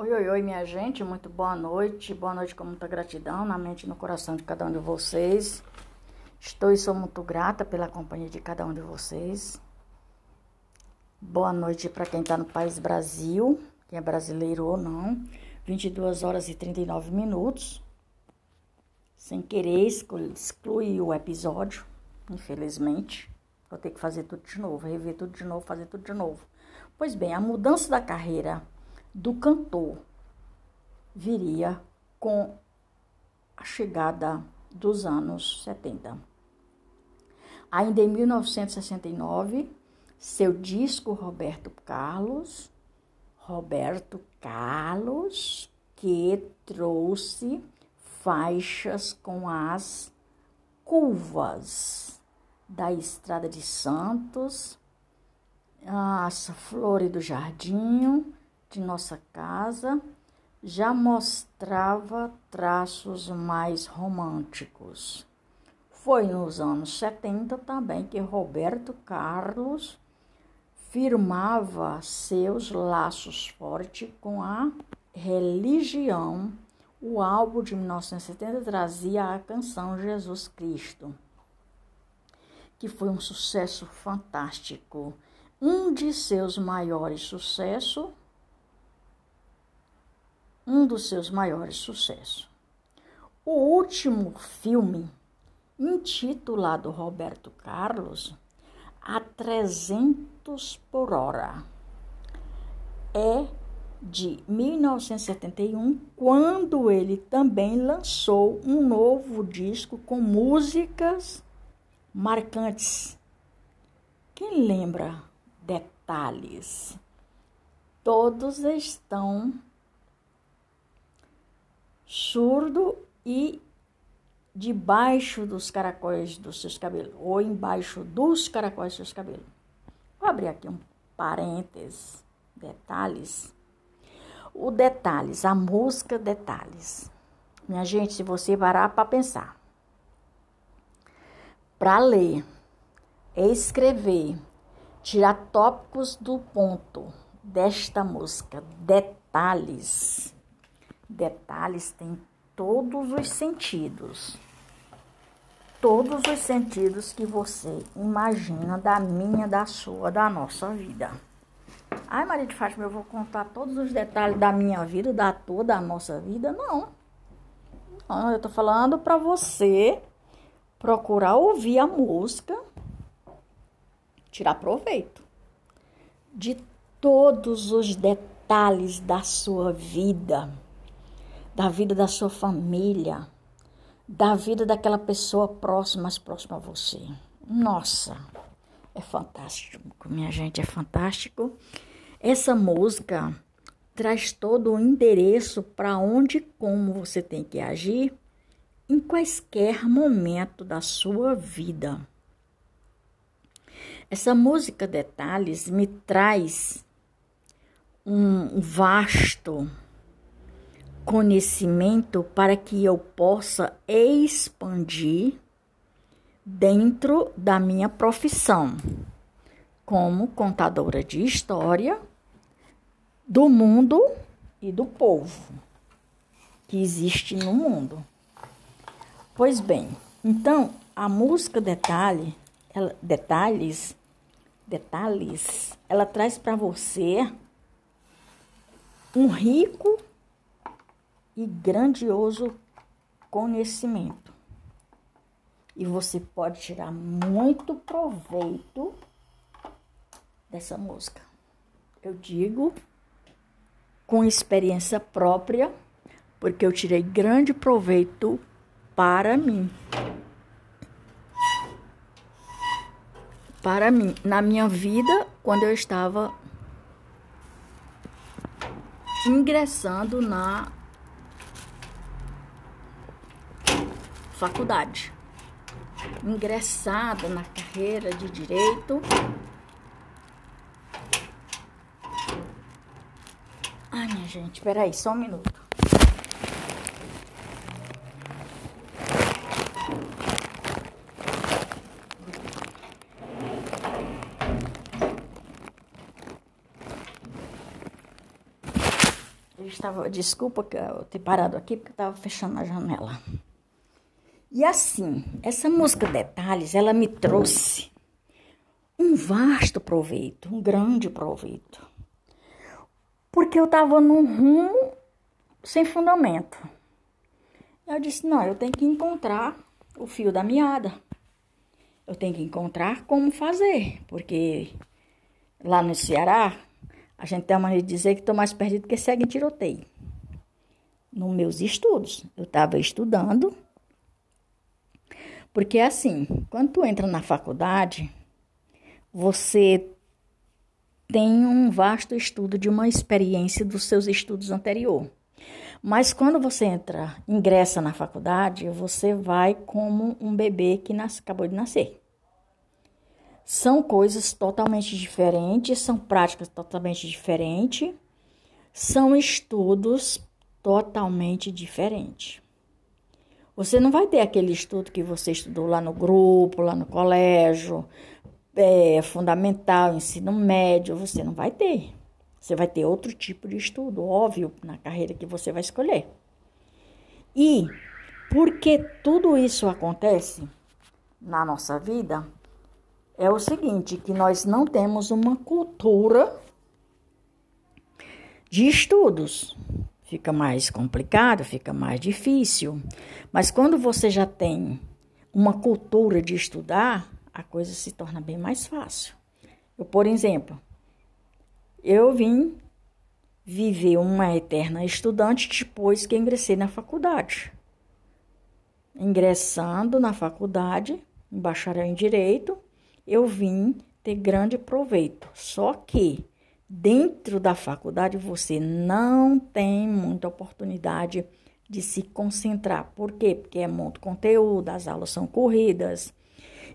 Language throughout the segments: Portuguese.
Oi, oi, oi, minha gente, muito boa noite. Boa noite com muita gratidão na mente e no coração de cada um de vocês. Estou e sou muito grata pela companhia de cada um de vocês. Boa noite para quem está no país Brasil, quem é brasileiro ou não. 22 horas e 39 minutos. Sem querer excluir o episódio, infelizmente. Vou ter que fazer tudo de novo, rever tudo de novo, fazer tudo de novo. Pois bem, a mudança da carreira do cantor viria com a chegada dos anos 70. Ainda em 1969, seu disco Roberto Carlos, Roberto Carlos, que trouxe faixas com as curvas da Estrada de Santos, as flores do jardim, de nossa casa já mostrava traços mais românticos. Foi nos anos 70 também que Roberto Carlos firmava seus laços fortes com a religião. O álbum de 1970 trazia a canção Jesus Cristo, que foi um sucesso fantástico. Um de seus maiores sucessos um dos seus maiores sucessos. O último filme, intitulado Roberto Carlos, a 300 por hora, é de 1971, quando ele também lançou um novo disco com músicas marcantes. Quem lembra detalhes? Todos estão surdo e debaixo dos caracóis dos seus cabelos, ou embaixo dos caracóis dos seus cabelos. Vou abrir aqui um parênteses, detalhes. O detalhes, a música detalhes. Minha gente, se você parar para pensar, para ler, escrever, tirar tópicos do ponto desta música, detalhes Detalhes têm todos os sentidos. Todos os sentidos que você imagina da minha, da sua, da nossa vida. Ai, Maria de Fátima, eu vou contar todos os detalhes da minha vida, da tua, da nossa vida? Não. Não, eu tô falando para você procurar ouvir a música, tirar proveito de todos os detalhes da sua vida da vida da sua família, da vida daquela pessoa próxima, mais próxima a você. Nossa, é fantástico, minha gente, é fantástico. Essa música traz todo o endereço para onde e como você tem que agir em quaisquer momento da sua vida. Essa música Detalhes me traz um vasto conhecimento para que eu possa expandir dentro da minha profissão como contadora de história do mundo e do povo que existe no mundo. Pois bem, então a música detalhe, ela, detalhes, detalhes, ela traz para você um rico e grandioso conhecimento. E você pode tirar muito proveito dessa música. Eu digo com experiência própria, porque eu tirei grande proveito para mim. Para mim, na minha vida, quando eu estava ingressando na faculdade. Ingressada na carreira de direito. Ai, minha gente, peraí, só um minuto. Eu estava, desculpa eu ter parado aqui porque eu estava fechando a janela. E assim, essa música Detalhes, ela me trouxe um vasto proveito, um grande proveito. Porque eu estava num rumo sem fundamento. Eu disse: não, eu tenho que encontrar o fio da meada. Eu tenho que encontrar como fazer, porque lá no Ceará a gente tem a maneira de dizer que estou mais perdido que segue em tiroteio. Nos meus estudos, eu estava estudando, porque assim, quando tu entra na faculdade, você tem um vasto estudo de uma experiência dos seus estudos anteriores. Mas quando você entra, ingressa na faculdade, você vai como um bebê que acabou de nascer. São coisas totalmente diferentes, são práticas totalmente diferentes, são estudos totalmente diferentes. Você não vai ter aquele estudo que você estudou lá no grupo, lá no colégio, é, fundamental, ensino médio, você não vai ter. Você vai ter outro tipo de estudo, óbvio, na carreira que você vai escolher. E porque tudo isso acontece na nossa vida, é o seguinte, que nós não temos uma cultura de estudos. Fica mais complicado, fica mais difícil. Mas quando você já tem uma cultura de estudar, a coisa se torna bem mais fácil. Eu, por exemplo, eu vim viver uma eterna estudante depois que ingressei na faculdade. Ingressando na faculdade, em bacharel em direito, eu vim ter grande proveito. Só que dentro da faculdade você não tem muita oportunidade de se concentrar. Por quê? Porque é muito conteúdo, as aulas são corridas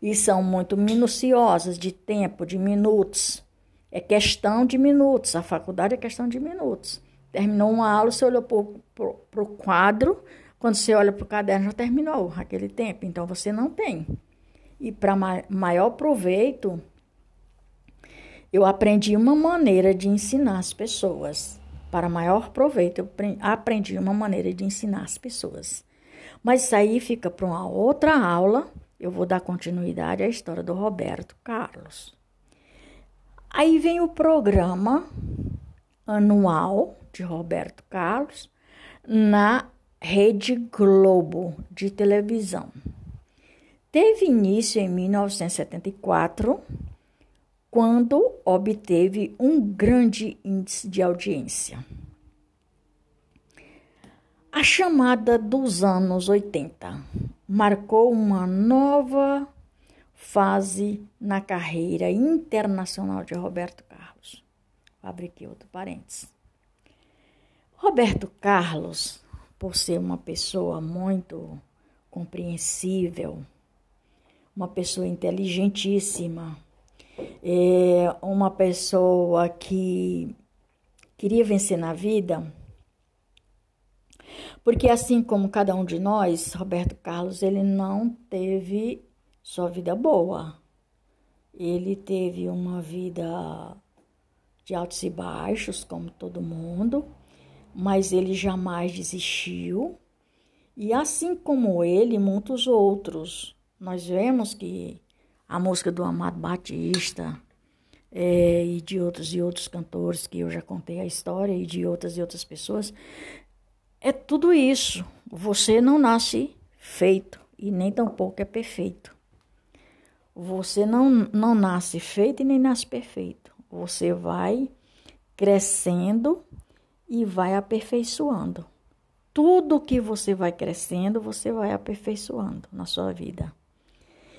e são muito minuciosas de tempo, de minutos. É questão de minutos. A faculdade é questão de minutos. Terminou uma aula, você olhou para o quadro, quando você olha para o caderno, já terminou aquele tempo. Então você não tem. E para maior proveito, eu aprendi uma maneira de ensinar as pessoas. Para maior proveito, eu aprendi uma maneira de ensinar as pessoas. Mas isso aí fica para uma outra aula. Eu vou dar continuidade à história do Roberto Carlos. Aí vem o programa anual de Roberto Carlos na Rede Globo de televisão teve início em 1974, quando obteve um grande índice de audiência. A chamada dos anos 80 marcou uma nova fase na carreira internacional de Roberto Carlos. Abre aqui outro parênteses. Roberto Carlos, por ser uma pessoa muito compreensível, uma pessoa inteligentíssima, é uma pessoa que queria vencer na vida, porque assim como cada um de nós, Roberto Carlos, ele não teve só vida boa. Ele teve uma vida de altos e baixos, como todo mundo, mas ele jamais desistiu. E assim como ele, muitos outros nós vemos que a música do Amado Batista é, e de outros e outros cantores que eu já contei a história e de outras e outras pessoas, é tudo isso. Você não nasce feito e nem tampouco é perfeito. Você não, não nasce feito e nem nasce perfeito. Você vai crescendo e vai aperfeiçoando. Tudo que você vai crescendo, você vai aperfeiçoando na sua vida.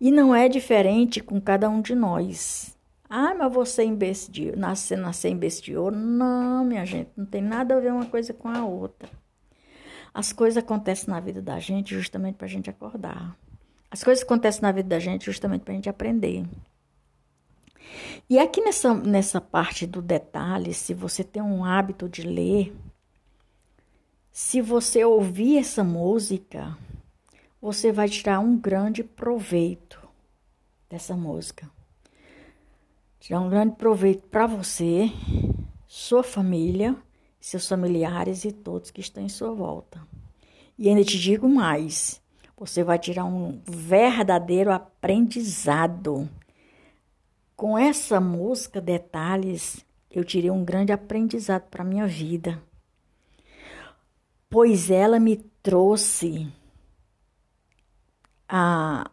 E não é diferente com cada um de nós. Ah, mas você investiu, nascer, nascer investiou? Não, minha gente, não tem nada a ver uma coisa com a outra. As coisas acontecem na vida da gente justamente para a gente acordar. As coisas acontecem na vida da gente justamente para a gente aprender. E aqui nessa, nessa parte do detalhe, se você tem um hábito de ler, se você ouvir essa música, você vai tirar um grande proveito dessa música. Tirar um grande proveito para você, sua família, seus familiares e todos que estão em sua volta. E ainda te digo mais: você vai tirar um verdadeiro aprendizado. Com essa música, Detalhes, eu tirei um grande aprendizado para minha vida, pois ela me trouxe a,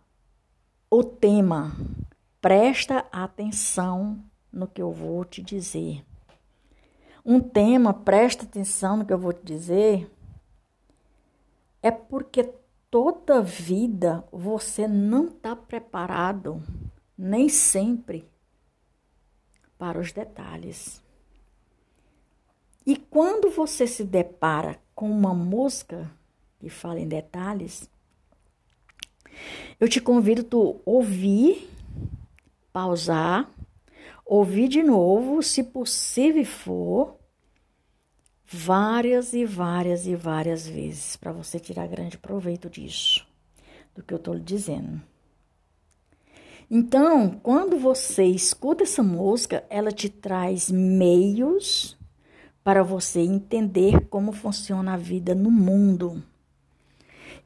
o tema. Presta atenção no que eu vou te dizer. Um tema, presta atenção no que eu vou te dizer, é porque toda vida você não está preparado, nem sempre, para os detalhes. E quando você se depara com uma música que fala em detalhes, eu te convido a ouvir, pausar, ouvir de novo, se possível for, várias e várias e várias vezes, para você tirar grande proveito disso, do que eu estou lhe dizendo. Então, quando você escuta essa música, ela te traz meios para você entender como funciona a vida no mundo.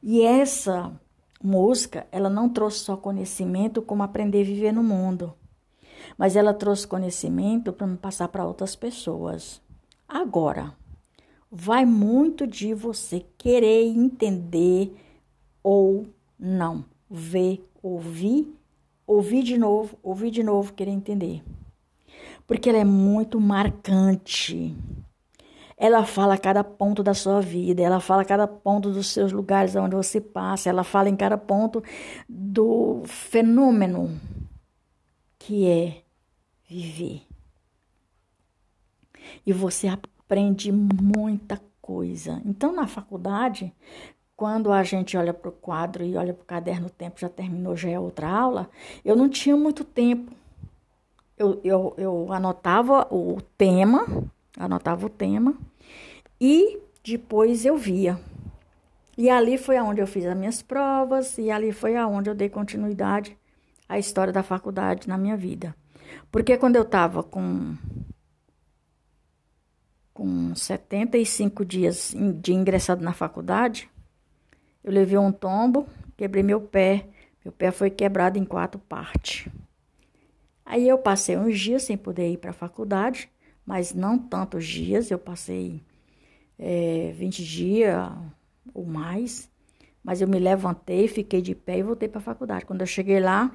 E essa música, ela não trouxe só conhecimento como aprender a viver no mundo, mas ela trouxe conhecimento para me passar para outras pessoas. Agora, vai muito de você querer entender ou não, ver, ouvir, ouvir de novo, ouvir de novo, querer entender. Porque ela é muito marcante. Ela fala cada ponto da sua vida, ela fala cada ponto dos seus lugares onde você passa, ela fala em cada ponto do fenômeno que é viver. E você aprende muita coisa. Então, na faculdade, quando a gente olha para o quadro e olha para o caderno, o tempo já terminou, já é outra aula, eu não tinha muito tempo. Eu, eu, eu anotava o tema, anotava o tema e depois eu via. E ali foi aonde eu fiz as minhas provas e ali foi aonde eu dei continuidade à história da faculdade na minha vida. Porque quando eu estava com com 75 dias de ingressado na faculdade, eu levei um tombo, quebrei meu pé. Meu pé foi quebrado em quatro partes. Aí eu passei uns dias sem poder ir para a faculdade, mas não tantos dias, eu passei é, 20 dias ou mais. Mas eu me levantei, fiquei de pé e voltei para a faculdade. Quando eu cheguei lá,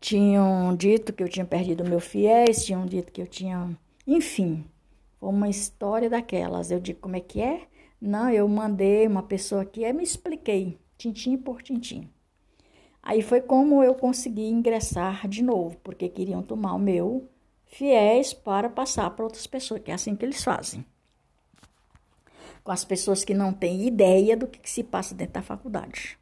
tinham dito que eu tinha perdido meu fiéis, tinham dito que eu tinha. Enfim, foi uma história daquelas. Eu digo, como é que é? Não, eu mandei uma pessoa aqui, aí me expliquei, tintim por tintim. Aí foi como eu consegui ingressar de novo, porque queriam tomar o meu fiéis para passar para outras pessoas, que é assim que eles fazem. Com as pessoas que não têm ideia do que, que se passa dentro da faculdade.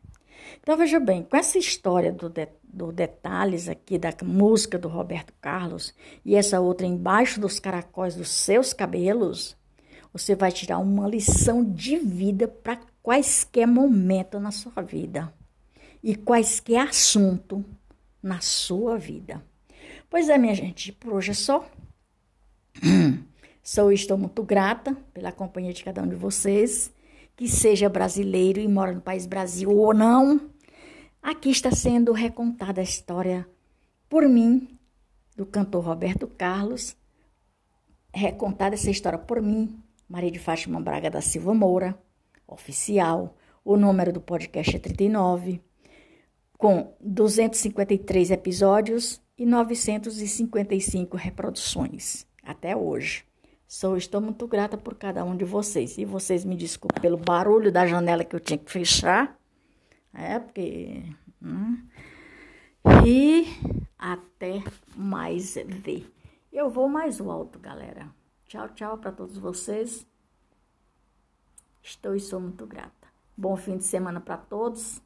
Então, veja bem, com essa história do, de, do detalhes aqui da música do Roberto Carlos e essa outra embaixo dos caracóis dos seus cabelos, você vai tirar uma lição de vida para quaisquer momento na sua vida e quaisquer assunto na sua vida. Pois é, minha gente, por hoje é só. Sou e estou muito grata pela companhia de cada um de vocês, que seja brasileiro e mora no país Brasil ou não. Aqui está sendo recontada a história por mim, do cantor Roberto Carlos, recontada essa história por mim, Maria de Fátima Braga da Silva Moura, oficial. O número do podcast é 39, com 253 episódios e 955 reproduções até hoje. Sou, estou muito grata por cada um de vocês. E vocês me desculpem pelo barulho da janela que eu tinha que fechar. É, porque. Hum. E até mais ver. Eu vou mais alto, galera. Tchau, tchau para todos vocês. Estou e sou muito grata. Bom fim de semana para todos.